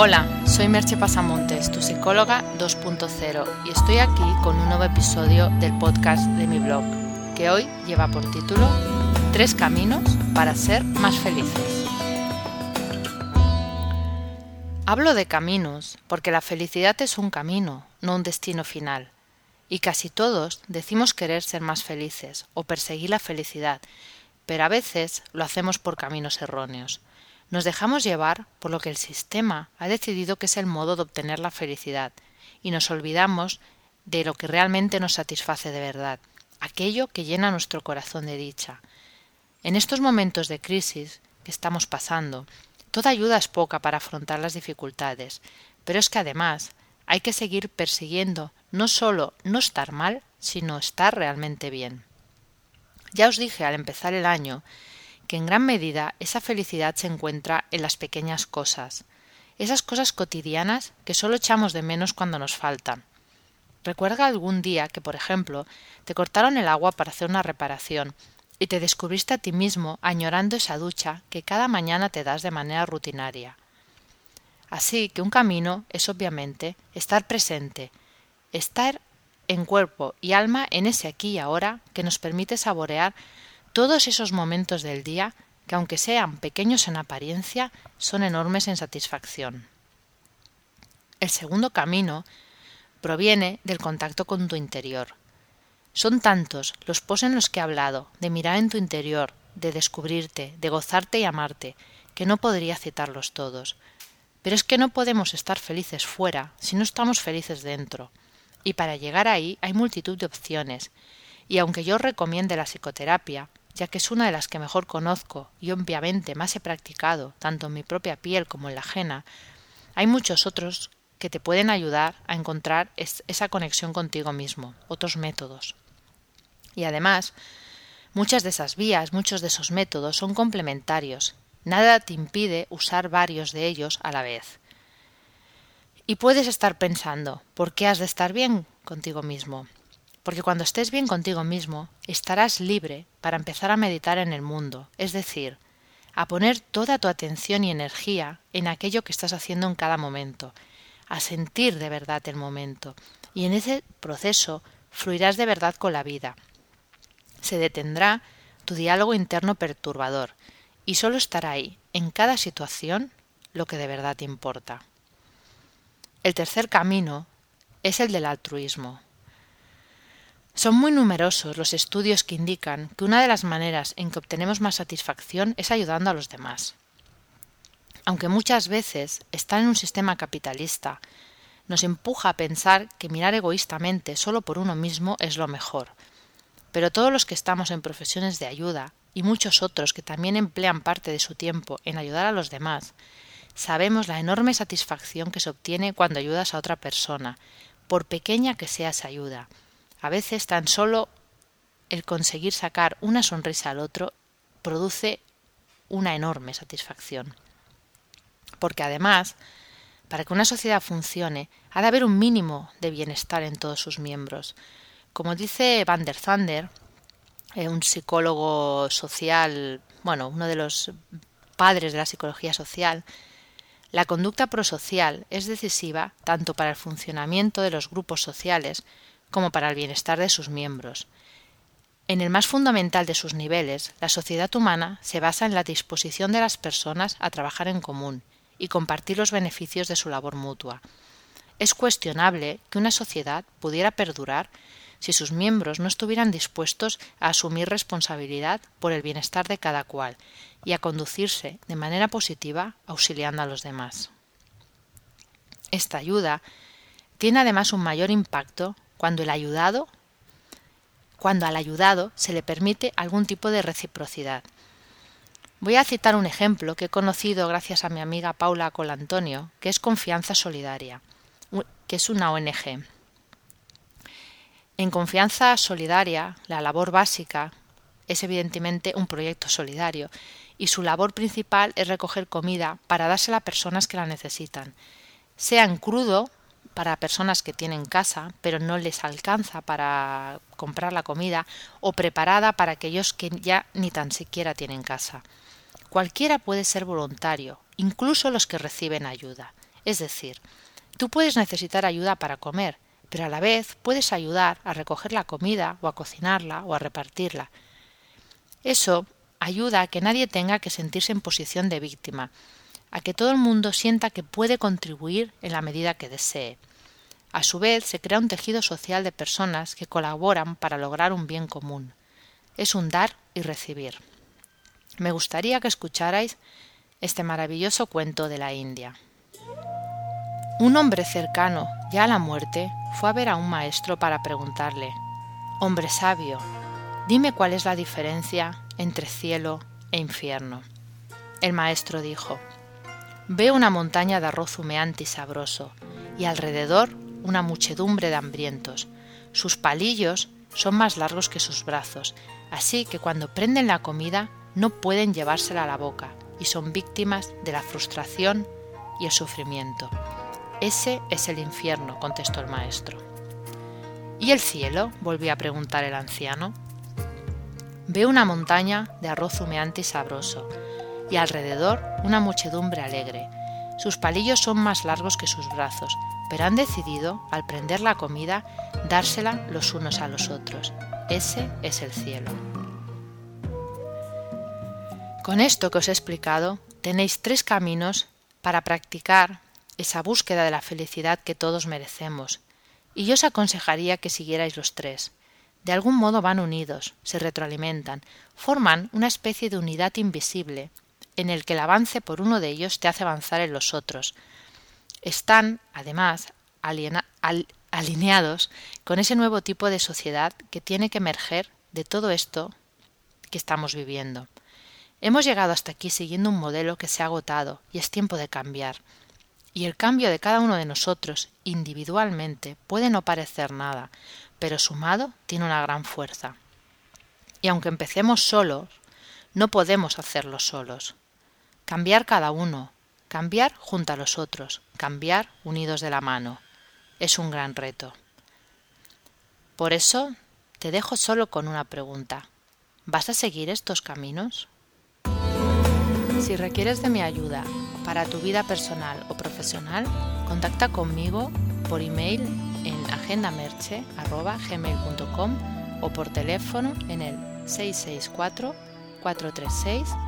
Hola, soy Merche Pasamontes, tu psicóloga 2.0, y estoy aquí con un nuevo episodio del podcast de mi blog, que hoy lleva por título Tres caminos para ser más felices. Hablo de caminos porque la felicidad es un camino, no un destino final. Y casi todos decimos querer ser más felices o perseguir la felicidad, pero a veces lo hacemos por caminos erróneos. Nos dejamos llevar por lo que el sistema ha decidido que es el modo de obtener la felicidad y nos olvidamos de lo que realmente nos satisface de verdad, aquello que llena nuestro corazón de dicha. En estos momentos de crisis que estamos pasando, toda ayuda es poca para afrontar las dificultades, pero es que además hay que seguir persiguiendo no solo no estar mal, sino estar realmente bien. Ya os dije al empezar el año que en gran medida esa felicidad se encuentra en las pequeñas cosas, esas cosas cotidianas que solo echamos de menos cuando nos faltan. Recuerda algún día que, por ejemplo, te cortaron el agua para hacer una reparación y te descubriste a ti mismo añorando esa ducha que cada mañana te das de manera rutinaria. Así que un camino es obviamente estar presente, estar en cuerpo y alma en ese aquí y ahora que nos permite saborear todos esos momentos del día que aunque sean pequeños en apariencia, son enormes en satisfacción. El segundo camino proviene del contacto con tu interior. Son tantos los pos en los que he hablado, de mirar en tu interior, de descubrirte, de gozarte y amarte, que no podría citarlos todos. Pero es que no podemos estar felices fuera si no estamos felices dentro. Y para llegar ahí hay multitud de opciones. Y aunque yo recomiende la psicoterapia, ya que es una de las que mejor conozco y obviamente más he practicado, tanto en mi propia piel como en la ajena, hay muchos otros que te pueden ayudar a encontrar esa conexión contigo mismo, otros métodos. Y además, muchas de esas vías, muchos de esos métodos son complementarios. Nada te impide usar varios de ellos a la vez. Y puedes estar pensando, ¿por qué has de estar bien contigo mismo? Porque cuando estés bien contigo mismo, estarás libre para empezar a meditar en el mundo, es decir, a poner toda tu atención y energía en aquello que estás haciendo en cada momento, a sentir de verdad el momento, y en ese proceso fluirás de verdad con la vida. Se detendrá tu diálogo interno perturbador, y solo estará ahí, en cada situación, lo que de verdad te importa. El tercer camino es el del altruismo. Son muy numerosos los estudios que indican que una de las maneras en que obtenemos más satisfacción es ayudando a los demás. Aunque muchas veces estar en un sistema capitalista nos empuja a pensar que mirar egoístamente solo por uno mismo es lo mejor. Pero todos los que estamos en profesiones de ayuda y muchos otros que también emplean parte de su tiempo en ayudar a los demás, sabemos la enorme satisfacción que se obtiene cuando ayudas a otra persona, por pequeña que sea esa ayuda, a veces tan solo el conseguir sacar una sonrisa al otro produce una enorme satisfacción. Porque además, para que una sociedad funcione, ha de haber un mínimo de bienestar en todos sus miembros. Como dice Van der Zander, eh, un psicólogo social, bueno, uno de los padres de la psicología social, la conducta prosocial es decisiva tanto para el funcionamiento de los grupos sociales como para el bienestar de sus miembros. En el más fundamental de sus niveles, la sociedad humana se basa en la disposición de las personas a trabajar en común y compartir los beneficios de su labor mutua. Es cuestionable que una sociedad pudiera perdurar si sus miembros no estuvieran dispuestos a asumir responsabilidad por el bienestar de cada cual y a conducirse de manera positiva auxiliando a los demás. Esta ayuda tiene además un mayor impacto cuando el ayudado cuando al ayudado se le permite algún tipo de reciprocidad. Voy a citar un ejemplo que he conocido gracias a mi amiga Paula Colantonio, que es Confianza Solidaria, que es una ONG. En Confianza Solidaria, la labor básica es evidentemente un proyecto solidario y su labor principal es recoger comida para dársela a personas que la necesitan, sea en crudo para personas que tienen casa, pero no les alcanza para comprar la comida, o preparada para aquellos que ya ni tan siquiera tienen casa. Cualquiera puede ser voluntario, incluso los que reciben ayuda. Es decir, tú puedes necesitar ayuda para comer, pero a la vez puedes ayudar a recoger la comida o a cocinarla o a repartirla. Eso ayuda a que nadie tenga que sentirse en posición de víctima, a que todo el mundo sienta que puede contribuir en la medida que desee. A su vez, se crea un tejido social de personas que colaboran para lograr un bien común. Es un dar y recibir. Me gustaría que escucharais este maravilloso cuento de la India. Un hombre cercano, ya a la muerte, fue a ver a un maestro para preguntarle Hombre sabio, dime cuál es la diferencia entre cielo e infierno. El maestro dijo Veo una montaña de arroz humeante y sabroso, y alrededor una muchedumbre de hambrientos. Sus palillos son más largos que sus brazos, así que cuando prenden la comida no pueden llevársela a la boca y son víctimas de la frustración y el sufrimiento. Ese es el infierno, contestó el maestro. ¿Y el cielo? volvió a preguntar el anciano. Veo una montaña de arroz humeante y sabroso, y alrededor una muchedumbre alegre. Sus palillos son más largos que sus brazos, pero han decidido, al prender la comida, dársela los unos a los otros. Ese es el cielo. Con esto que os he explicado, tenéis tres caminos para practicar esa búsqueda de la felicidad que todos merecemos, y yo os aconsejaría que siguierais los tres. De algún modo van unidos, se retroalimentan, forman una especie de unidad invisible, en el que el avance por uno de ellos te hace avanzar en los otros, están, además, alineados con ese nuevo tipo de sociedad que tiene que emerger de todo esto que estamos viviendo. Hemos llegado hasta aquí siguiendo un modelo que se ha agotado y es tiempo de cambiar. Y el cambio de cada uno de nosotros individualmente puede no parecer nada, pero sumado tiene una gran fuerza. Y aunque empecemos solos, no podemos hacerlo solos. Cambiar cada uno, Cambiar junto a los otros, cambiar unidos de la mano. Es un gran reto. Por eso te dejo solo con una pregunta. ¿Vas a seguir estos caminos? Si requieres de mi ayuda para tu vida personal o profesional, contacta conmigo por email en agendamerche.gmail.com o por teléfono en el 664 436